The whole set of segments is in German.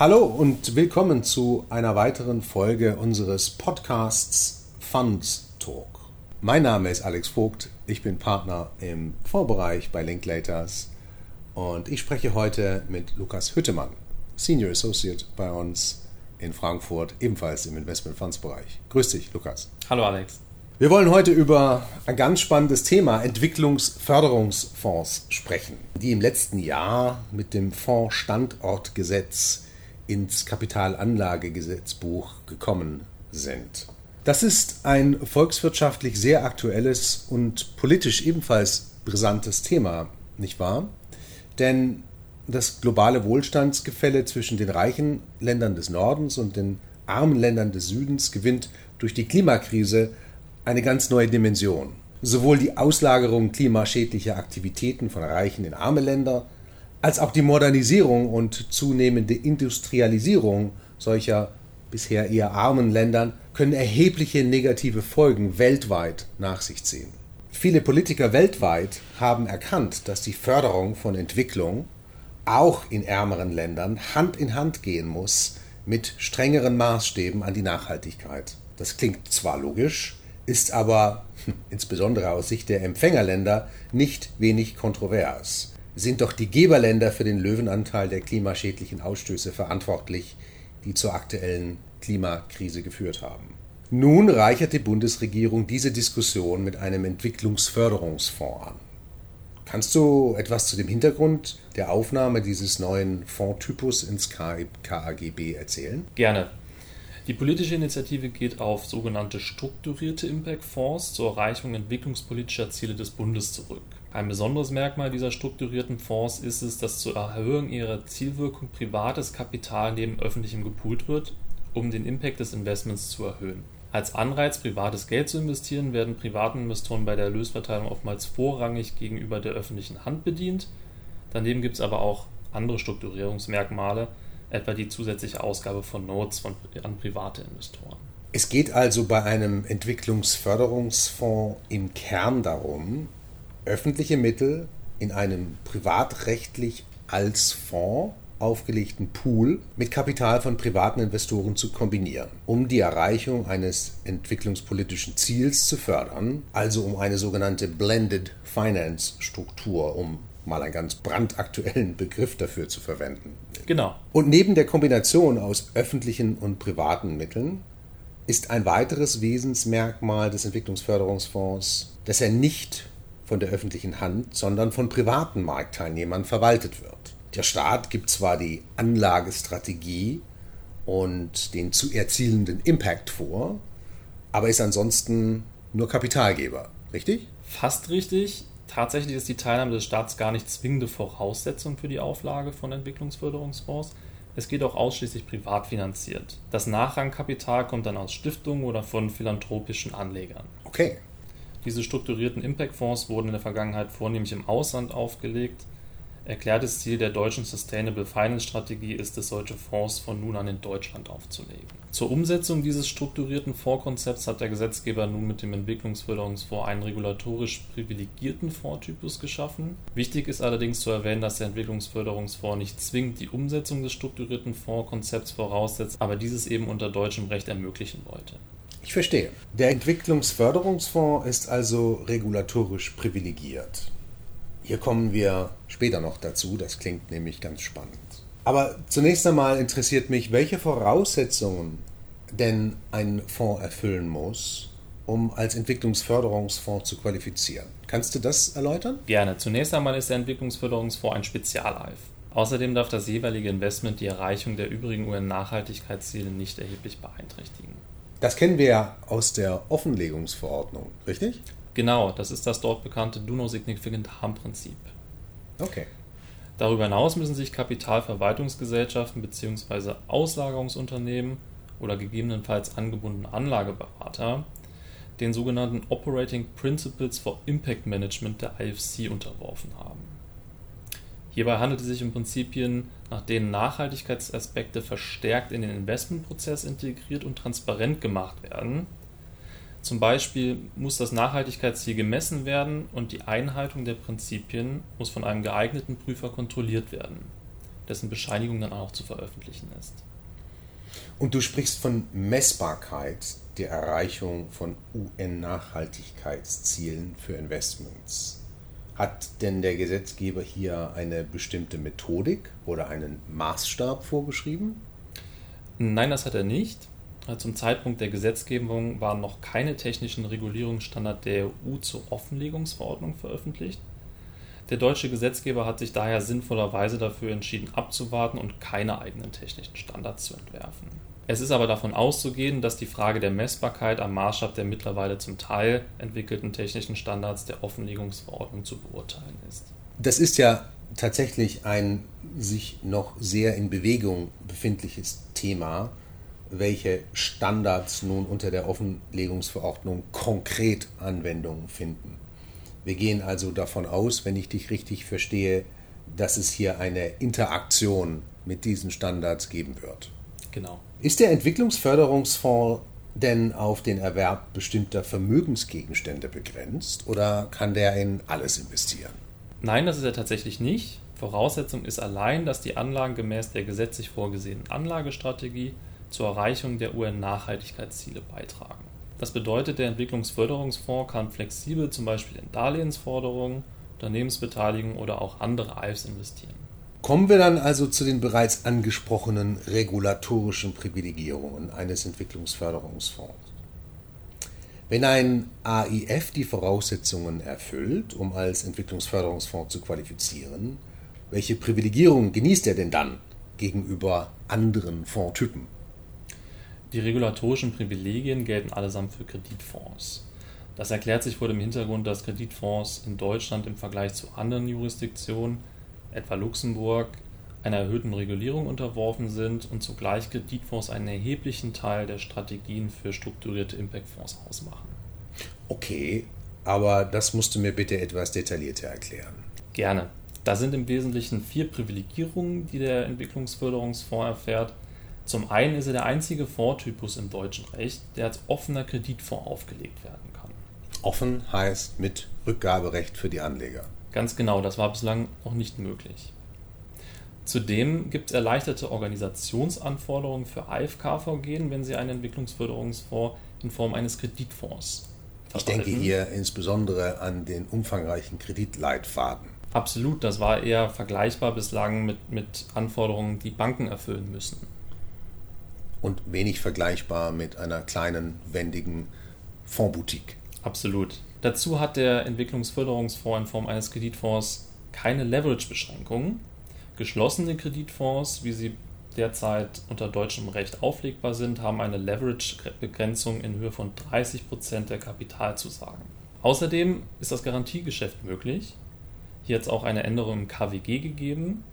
Hallo und willkommen zu einer weiteren Folge unseres Podcasts Funds Talk. Mein Name ist Alex Vogt, ich bin Partner im Fondsbereich bei Linklaters und ich spreche heute mit Lukas Hüttemann, Senior Associate bei uns in Frankfurt, ebenfalls im Investment Funds Bereich. Grüß dich, Lukas. Hallo, Alex. Wir wollen heute über ein ganz spannendes Thema Entwicklungsförderungsfonds sprechen, die im letzten Jahr mit dem Fondsstandortgesetz ins Kapitalanlagegesetzbuch gekommen sind. Das ist ein volkswirtschaftlich sehr aktuelles und politisch ebenfalls brisantes Thema, nicht wahr? Denn das globale Wohlstandsgefälle zwischen den reichen Ländern des Nordens und den armen Ländern des Südens gewinnt durch die Klimakrise eine ganz neue Dimension. Sowohl die Auslagerung klimaschädlicher Aktivitäten von reichen in arme Länder als auch die Modernisierung und zunehmende Industrialisierung solcher bisher eher armen Ländern können erhebliche negative Folgen weltweit nach sich ziehen. Viele Politiker weltweit haben erkannt, dass die Förderung von Entwicklung auch in ärmeren Ländern Hand in Hand gehen muss mit strengeren Maßstäben an die Nachhaltigkeit. Das klingt zwar logisch, ist aber insbesondere aus Sicht der Empfängerländer nicht wenig kontrovers sind doch die Geberländer für den Löwenanteil der klimaschädlichen Ausstöße verantwortlich, die zur aktuellen Klimakrise geführt haben. Nun reichert die Bundesregierung diese Diskussion mit einem Entwicklungsförderungsfonds an. Kannst du etwas zu dem Hintergrund der Aufnahme dieses neuen Fondstypus ins KAGB erzählen? Gerne. Die politische Initiative geht auf sogenannte strukturierte Impact-Fonds zur Erreichung entwicklungspolitischer Ziele des Bundes zurück. Ein besonderes Merkmal dieser strukturierten Fonds ist es, dass zur Erhöhung ihrer Zielwirkung privates Kapital neben öffentlichem gepoolt wird, um den Impact des Investments zu erhöhen. Als Anreiz, privates Geld zu investieren, werden privaten Investoren bei der Erlösverteilung oftmals vorrangig gegenüber der öffentlichen Hand bedient. Daneben gibt es aber auch andere Strukturierungsmerkmale, etwa die zusätzliche Ausgabe von Notes von, an private Investoren. Es geht also bei einem Entwicklungsförderungsfonds im Kern darum, öffentliche Mittel in einem privatrechtlich als Fonds aufgelegten Pool mit Kapital von privaten Investoren zu kombinieren, um die Erreichung eines entwicklungspolitischen Ziels zu fördern, also um eine sogenannte Blended Finance Struktur, um mal einen ganz brandaktuellen Begriff dafür zu verwenden. Genau. Und neben der Kombination aus öffentlichen und privaten Mitteln ist ein weiteres Wesensmerkmal des Entwicklungsförderungsfonds, dass er nicht von der öffentlichen Hand, sondern von privaten Marktteilnehmern verwaltet wird. Der Staat gibt zwar die Anlagestrategie und den zu erzielenden Impact vor, aber ist ansonsten nur Kapitalgeber, richtig? Fast richtig. Tatsächlich ist die Teilnahme des Staates gar nicht zwingende Voraussetzung für die Auflage von Entwicklungsförderungsfonds. Es geht auch ausschließlich privat finanziert. Das Nachrangkapital kommt dann aus Stiftungen oder von philanthropischen Anlegern. Okay. Diese strukturierten Impact-Fonds wurden in der Vergangenheit vornehmlich im Ausland aufgelegt. Erklärtes Ziel der deutschen Sustainable Finance Strategie ist es, solche Fonds von nun an in Deutschland aufzulegen. Zur Umsetzung dieses strukturierten Fondskonzepts hat der Gesetzgeber nun mit dem Entwicklungsförderungsfonds einen regulatorisch privilegierten Fondstypus geschaffen. Wichtig ist allerdings zu erwähnen, dass der Entwicklungsförderungsfonds nicht zwingend die Umsetzung des strukturierten Fondskonzepts voraussetzt, aber dieses eben unter deutschem Recht ermöglichen wollte. Ich verstehe. Der Entwicklungsförderungsfonds ist also regulatorisch privilegiert. Hier kommen wir später noch dazu, das klingt nämlich ganz spannend. Aber zunächst einmal interessiert mich, welche Voraussetzungen denn ein Fonds erfüllen muss, um als Entwicklungsförderungsfonds zu qualifizieren. Kannst du das erläutern? Gerne. Zunächst einmal ist der Entwicklungsförderungsfonds ein Spezialeif. Außerdem darf das jeweilige Investment die Erreichung der übrigen UN-Nachhaltigkeitsziele nicht erheblich beeinträchtigen. Das kennen wir ja aus der Offenlegungsverordnung, richtig? Genau, das ist das dort bekannte Do No Significant Harm Prinzip. Okay. Darüber hinaus müssen sich Kapitalverwaltungsgesellschaften bzw. Auslagerungsunternehmen oder gegebenenfalls angebundene Anlageberater den sogenannten Operating Principles for Impact Management der IFC unterworfen haben. Hierbei handelt es sich um Prinzipien, nach denen Nachhaltigkeitsaspekte verstärkt in den Investmentprozess integriert und transparent gemacht werden. Zum Beispiel muss das Nachhaltigkeitsziel gemessen werden und die Einhaltung der Prinzipien muss von einem geeigneten Prüfer kontrolliert werden. dessen Bescheinigung dann auch zu veröffentlichen ist. Und du sprichst von Messbarkeit der Erreichung von UN-Nachhaltigkeitszielen für Investments. Hat denn der Gesetzgeber hier eine bestimmte Methodik oder einen Maßstab vorgeschrieben? Nein, das hat er nicht. Zum Zeitpunkt der Gesetzgebung waren noch keine technischen Regulierungsstandards der EU zur Offenlegungsverordnung veröffentlicht. Der deutsche Gesetzgeber hat sich daher sinnvollerweise dafür entschieden, abzuwarten und keine eigenen technischen Standards zu entwerfen. Es ist aber davon auszugehen, dass die Frage der Messbarkeit am Maßstab der mittlerweile zum Teil entwickelten technischen Standards der Offenlegungsverordnung zu beurteilen ist. Das ist ja tatsächlich ein sich noch sehr in Bewegung befindliches Thema, welche Standards nun unter der Offenlegungsverordnung konkret Anwendung finden. Wir gehen also davon aus, wenn ich dich richtig verstehe, dass es hier eine Interaktion mit diesen Standards geben wird. Genau. Ist der Entwicklungsförderungsfonds denn auf den Erwerb bestimmter Vermögensgegenstände begrenzt oder kann der in alles investieren? Nein, das ist er tatsächlich nicht. Voraussetzung ist allein, dass die Anlagen gemäß der gesetzlich vorgesehenen Anlagestrategie zur Erreichung der UN-Nachhaltigkeitsziele beitragen. Das bedeutet, der Entwicklungsförderungsfonds kann flexibel zum Beispiel in Darlehensforderungen, Unternehmensbeteiligung oder auch andere AIFs investieren. Kommen wir dann also zu den bereits angesprochenen regulatorischen Privilegierungen eines Entwicklungsförderungsfonds. Wenn ein AIF die Voraussetzungen erfüllt, um als Entwicklungsförderungsfonds zu qualifizieren, welche Privilegierungen genießt er denn dann gegenüber anderen Fondstypen? Die regulatorischen Privilegien gelten allesamt für Kreditfonds. Das erklärt sich vor dem Hintergrund, dass Kreditfonds in Deutschland im Vergleich zu anderen Jurisdiktionen, etwa Luxemburg, einer erhöhten Regulierung unterworfen sind und zugleich Kreditfonds einen erheblichen Teil der Strategien für strukturierte Impactfonds ausmachen. Okay, aber das musst du mir bitte etwas detaillierter erklären. Gerne. Da sind im Wesentlichen vier Privilegierungen, die der Entwicklungsförderungsfonds erfährt. Zum einen ist er der einzige Fondstypus im deutschen Recht, der als offener Kreditfonds aufgelegt werden kann. Offen heißt mit Rückgaberecht für die Anleger. Ganz genau, das war bislang noch nicht möglich. Zudem gibt es erleichterte Organisationsanforderungen für AFK-Vorgehen, wenn sie einen Entwicklungsförderungsfonds in Form eines Kreditfonds Ich denke hier insbesondere an den umfangreichen Kreditleitfaden. Absolut, das war eher vergleichbar bislang mit, mit Anforderungen, die Banken erfüllen müssen. Und wenig vergleichbar mit einer kleinen, wendigen Fondsboutique. Absolut. Dazu hat der Entwicklungsförderungsfonds in Form eines Kreditfonds keine Leverage-Beschränkungen. Geschlossene Kreditfonds, wie sie derzeit unter deutschem Recht auflegbar sind, haben eine Leverage-Begrenzung in Höhe von 30% der Kapitalzusagen. Außerdem ist das Garantiegeschäft möglich. Hier hat es auch eine Änderung im KWG gegeben.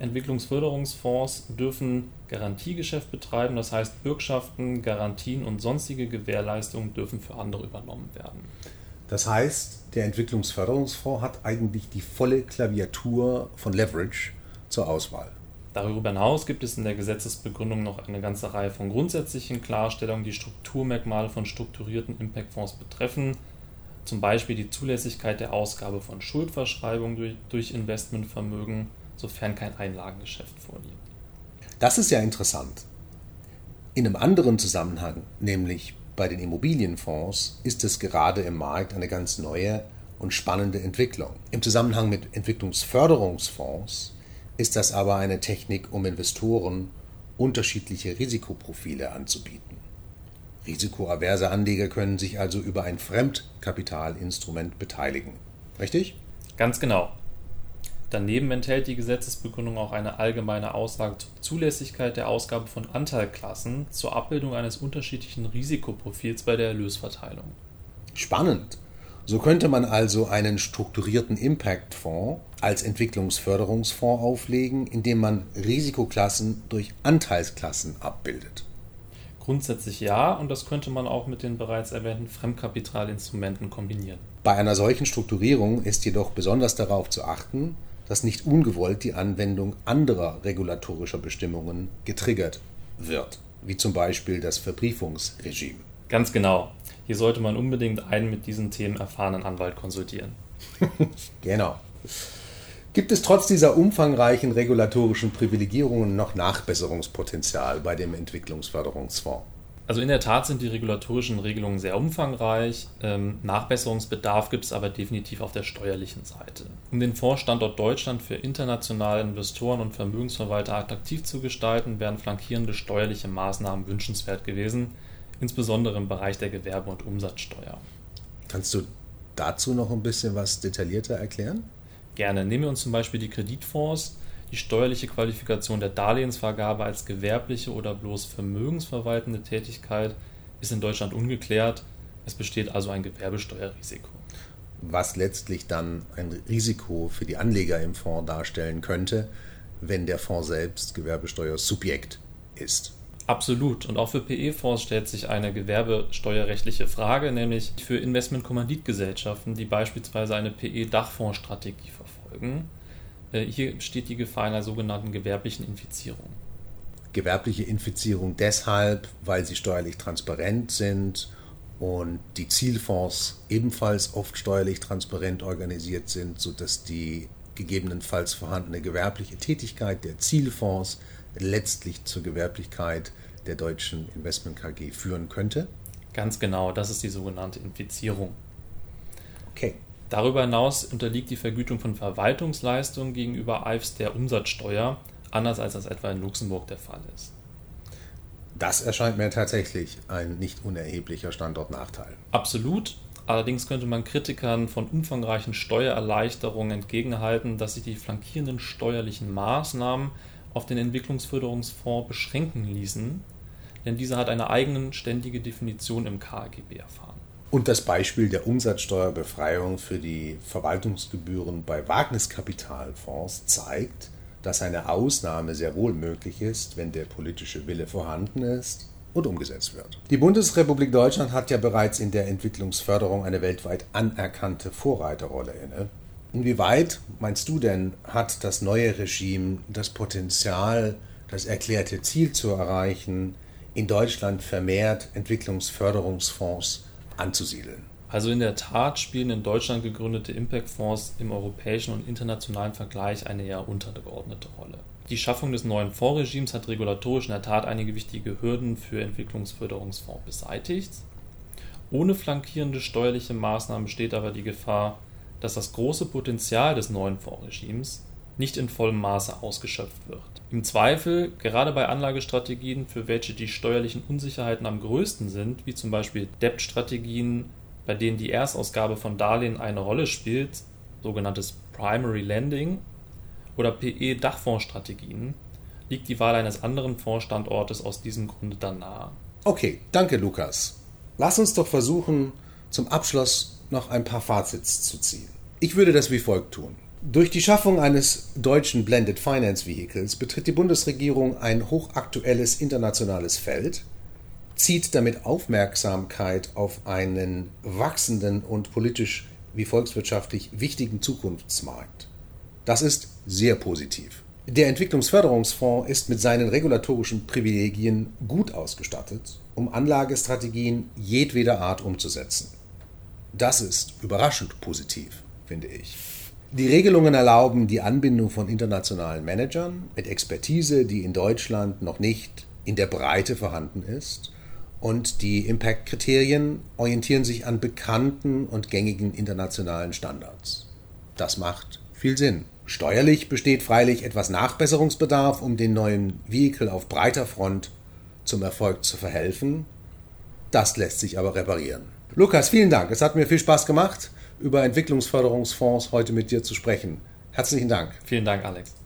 Entwicklungsförderungsfonds dürfen Garantiegeschäft betreiben, das heißt Bürgschaften, Garantien und sonstige Gewährleistungen dürfen für andere übernommen werden. Das heißt, der Entwicklungsförderungsfonds hat eigentlich die volle Klaviatur von Leverage zur Auswahl. Darüber hinaus gibt es in der Gesetzesbegründung noch eine ganze Reihe von grundsätzlichen Klarstellungen, die Strukturmerkmale von strukturierten Impactfonds betreffen, zum Beispiel die Zulässigkeit der Ausgabe von Schuldverschreibungen durch, durch Investmentvermögen, sofern kein Einlagengeschäft vorliegt. Das ist ja interessant. In einem anderen Zusammenhang, nämlich bei den Immobilienfonds, ist es gerade im Markt eine ganz neue und spannende Entwicklung. Im Zusammenhang mit Entwicklungsförderungsfonds ist das aber eine Technik, um Investoren unterschiedliche Risikoprofile anzubieten. Risikoaverse Anleger können sich also über ein Fremdkapitalinstrument beteiligen. Richtig? Ganz genau. Daneben enthält die Gesetzesbegründung auch eine allgemeine Aussage zur Zulässigkeit der Ausgabe von Anteilklassen zur Abbildung eines unterschiedlichen Risikoprofils bei der Erlösverteilung. Spannend. So könnte man also einen strukturierten Impact-Fonds als Entwicklungsförderungsfonds auflegen, indem man Risikoklassen durch Anteilsklassen abbildet. Grundsätzlich ja, und das könnte man auch mit den bereits erwähnten Fremdkapitalinstrumenten kombinieren. Bei einer solchen Strukturierung ist jedoch besonders darauf zu achten, dass nicht ungewollt die Anwendung anderer regulatorischer Bestimmungen getriggert wird, wie zum Beispiel das Verbriefungsregime. Ganz genau. Hier sollte man unbedingt einen mit diesen Themen erfahrenen Anwalt konsultieren. genau. Gibt es trotz dieser umfangreichen regulatorischen Privilegierungen noch Nachbesserungspotenzial bei dem Entwicklungsförderungsfonds? Also in der Tat sind die regulatorischen Regelungen sehr umfangreich. Ähm, Nachbesserungsbedarf gibt es aber definitiv auf der steuerlichen Seite. Um den Fondsstandort Deutschland für internationale Investoren und Vermögensverwalter attraktiv zu gestalten, wären flankierende steuerliche Maßnahmen wünschenswert gewesen, insbesondere im Bereich der Gewerbe- und Umsatzsteuer. Kannst du dazu noch ein bisschen was detaillierter erklären? Gerne. Nehmen wir uns zum Beispiel die Kreditfonds die steuerliche Qualifikation der Darlehensvergabe als gewerbliche oder bloß vermögensverwaltende Tätigkeit ist in Deutschland ungeklärt. Es besteht also ein Gewerbesteuerrisiko. Was letztlich dann ein Risiko für die Anleger im Fonds darstellen könnte, wenn der Fonds selbst Gewerbesteuersubjekt ist. Absolut. Und auch für PE-Fonds stellt sich eine gewerbesteuerrechtliche Frage, nämlich für Investmentkommanditgesellschaften, die beispielsweise eine PE-Dachfondsstrategie verfolgen. Äh, hier besteht die Gefahr einer sogenannten gewerblichen Infizierung. Gewerbliche Infizierung deshalb, weil sie steuerlich transparent sind und die Zielfonds ebenfalls oft steuerlich transparent organisiert sind, sodass die gegebenenfalls vorhandene gewerbliche Tätigkeit der Zielfonds letztlich zur Gewerblichkeit der deutschen Investment KG führen könnte? Ganz genau, das ist die sogenannte Infizierung. Okay. Darüber hinaus unterliegt die Vergütung von Verwaltungsleistungen gegenüber EIFs der Umsatzsteuer, anders als das etwa in Luxemburg der Fall ist. Das erscheint mir tatsächlich ein nicht unerheblicher Standortnachteil. Absolut. Allerdings könnte man Kritikern von umfangreichen Steuererleichterungen entgegenhalten, dass sich die flankierenden steuerlichen Maßnahmen auf den Entwicklungsförderungsfonds beschränken ließen, denn dieser hat eine eigene ständige Definition im KGB erfahren. Und das Beispiel der Umsatzsteuerbefreiung für die Verwaltungsgebühren bei Wagniskapitalfonds zeigt, dass eine Ausnahme sehr wohl möglich ist, wenn der politische Wille vorhanden ist und umgesetzt wird. Die Bundesrepublik Deutschland hat ja bereits in der Entwicklungsförderung eine weltweit anerkannte Vorreiterrolle inne. Inwieweit, meinst du denn, hat das neue Regime das Potenzial, das erklärte Ziel zu erreichen, in Deutschland vermehrt Entwicklungsförderungsfonds anzusiedeln. Also in der Tat spielen in Deutschland gegründete Impact-Fonds im europäischen und internationalen Vergleich eine eher untergeordnete Rolle. Die Schaffung des neuen Fondsregimes hat regulatorisch in der Tat einige wichtige Hürden für Entwicklungsförderungsfonds beseitigt. Ohne flankierende steuerliche Maßnahmen besteht aber die Gefahr, dass das große Potenzial des neuen Fondsregimes nicht in vollem Maße ausgeschöpft wird. Im Zweifel, gerade bei Anlagestrategien, für welche die steuerlichen Unsicherheiten am größten sind, wie zum Beispiel Debt-Strategien, bei denen die Erstausgabe von Darlehen eine Rolle spielt, sogenanntes Primary Lending, oder PE-Dachfondsstrategien, liegt die Wahl eines anderen Fondsstandortes aus diesem Grunde dann nahe. Okay, danke Lukas. Lass uns doch versuchen, zum Abschluss noch ein paar Fazits zu ziehen. Ich würde das wie folgt tun. Durch die Schaffung eines deutschen Blended Finance Vehicles betritt die Bundesregierung ein hochaktuelles internationales Feld, zieht damit Aufmerksamkeit auf einen wachsenden und politisch wie volkswirtschaftlich wichtigen Zukunftsmarkt. Das ist sehr positiv. Der Entwicklungsförderungsfonds ist mit seinen regulatorischen Privilegien gut ausgestattet, um Anlagestrategien jedweder Art umzusetzen. Das ist überraschend positiv, finde ich. Die Regelungen erlauben die Anbindung von internationalen Managern mit Expertise, die in Deutschland noch nicht in der Breite vorhanden ist. Und die Impact-Kriterien orientieren sich an bekannten und gängigen internationalen Standards. Das macht viel Sinn. Steuerlich besteht freilich etwas Nachbesserungsbedarf, um den neuen Vehicle auf breiter Front zum Erfolg zu verhelfen. Das lässt sich aber reparieren. Lukas, vielen Dank. Es hat mir viel Spaß gemacht über Entwicklungsförderungsfonds heute mit dir zu sprechen. Herzlichen Dank. Vielen Dank, Alex.